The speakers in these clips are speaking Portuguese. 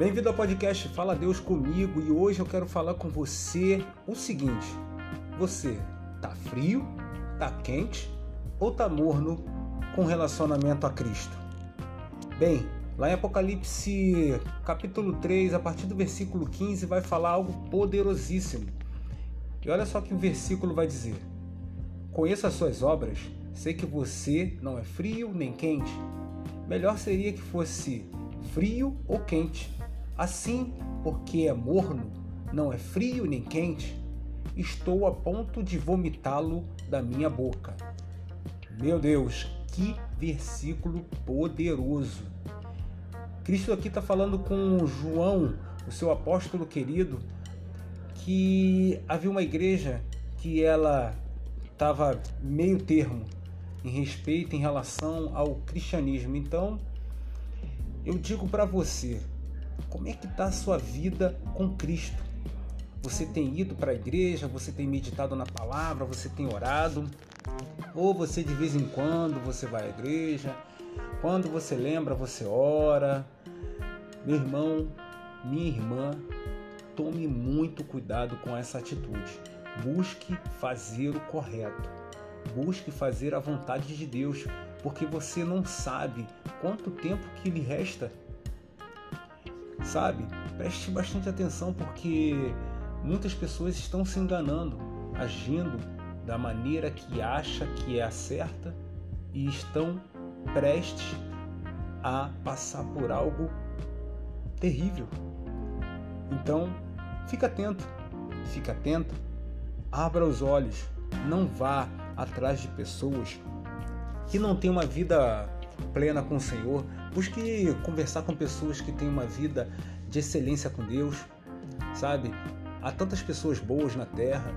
Bem-vindo ao podcast Fala Deus comigo e hoje eu quero falar com você o seguinte: você tá frio, tá quente ou tá morno com relacionamento a Cristo? Bem, lá em Apocalipse capítulo 3, a partir do versículo 15, vai falar algo poderosíssimo. E olha só que o versículo vai dizer: Conheço as suas obras, sei que você não é frio nem quente. Melhor seria que fosse frio ou quente. Assim, porque é morno, não é frio nem quente, estou a ponto de vomitá-lo da minha boca. Meu Deus, que versículo poderoso! Cristo aqui está falando com João, o seu apóstolo querido, que havia uma igreja que ela estava meio termo em respeito em relação ao cristianismo. Então, eu digo para você, como é que está a sua vida com Cristo? Você tem ido para a igreja, você tem meditado na palavra, você tem orado, ou você de vez em quando você vai à igreja, quando você lembra, você ora. Meu irmão, minha irmã, tome muito cuidado com essa atitude. Busque fazer o correto. Busque fazer a vontade de Deus, porque você não sabe quanto tempo que lhe resta sabe? Preste bastante atenção porque muitas pessoas estão se enganando, agindo da maneira que acha que é a certa e estão prestes a passar por algo terrível. Então, fica atento, fica atento, abra os olhos, não vá atrás de pessoas que não têm uma vida plena com o Senhor. Busque conversar com pessoas que têm uma vida de excelência com Deus, sabe? Há tantas pessoas boas na terra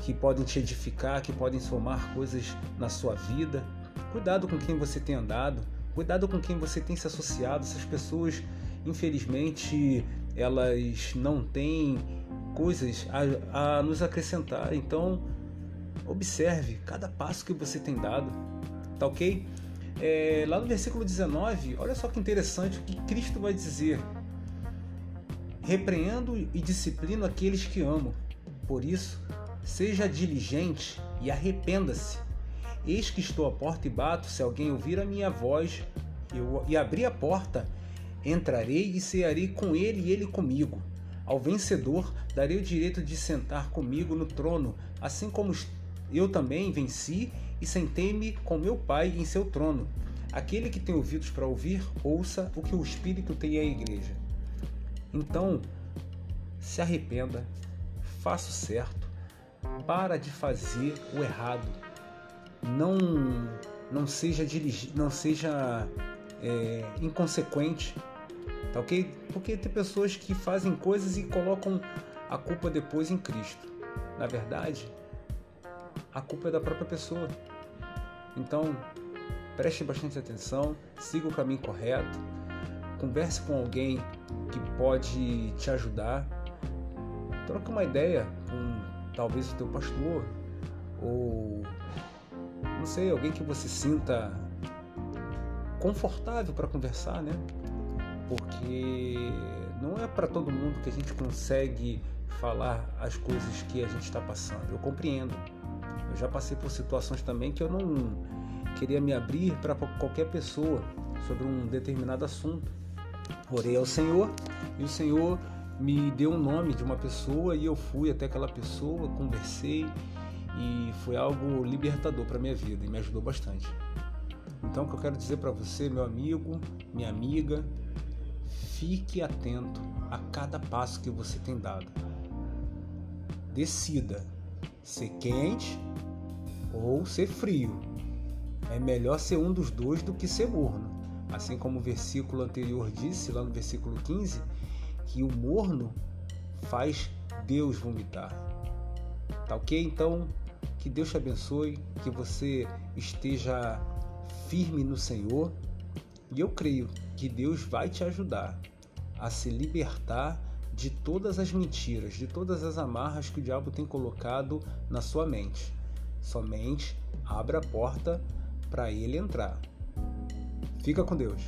que podem te edificar, que podem somar coisas na sua vida. Cuidado com quem você tem andado, cuidado com quem você tem se associado. Essas pessoas, infelizmente, elas não têm coisas a, a nos acrescentar. Então, observe cada passo que você tem dado, tá ok? É, lá no versículo 19, olha só que interessante o que Cristo vai dizer: Repreendo e disciplino aqueles que amo. Por isso, seja diligente e arrependa-se. Eis que estou à porta e bato, se alguém ouvir a minha voz eu, e abrir a porta, entrarei e cearei com ele e ele comigo. Ao vencedor darei o direito de sentar comigo no trono, assim como eu também venci e sentei-me com meu Pai em seu trono. Aquele que tem ouvidos para ouvir, ouça o que o Espírito tem à igreja. Então, se arrependa, faça o certo, para de fazer o errado. Não, não seja, não seja é, inconsequente, tá ok? Porque tem pessoas que fazem coisas e colocam a culpa depois em Cristo. Na verdade, a culpa é da própria pessoa. Então, preste bastante atenção, siga o caminho correto, converse com alguém que pode te ajudar, troque uma ideia com talvez o teu pastor ou não sei, alguém que você sinta confortável para conversar, né? Porque não é para todo mundo que a gente consegue falar as coisas que a gente está passando. Eu compreendo. Eu já passei por situações também que eu não queria me abrir para qualquer pessoa sobre um determinado assunto. Orei ao Senhor e o Senhor me deu o um nome de uma pessoa e eu fui até aquela pessoa, conversei e foi algo libertador para minha vida e me ajudou bastante. Então, o que eu quero dizer para você, meu amigo, minha amiga, fique atento a cada passo que você tem dado. Decida ser quente ou ser frio. É melhor ser um dos dois do que ser morno. Assim como o versículo anterior disse, lá no versículo 15, que o morno faz Deus vomitar. Tá ok? Então, que Deus te abençoe, que você esteja firme no Senhor e eu creio que Deus vai te ajudar a se libertar de todas as mentiras, de todas as amarras que o diabo tem colocado na sua mente. Somente abra a porta para ele entrar. Fica com Deus.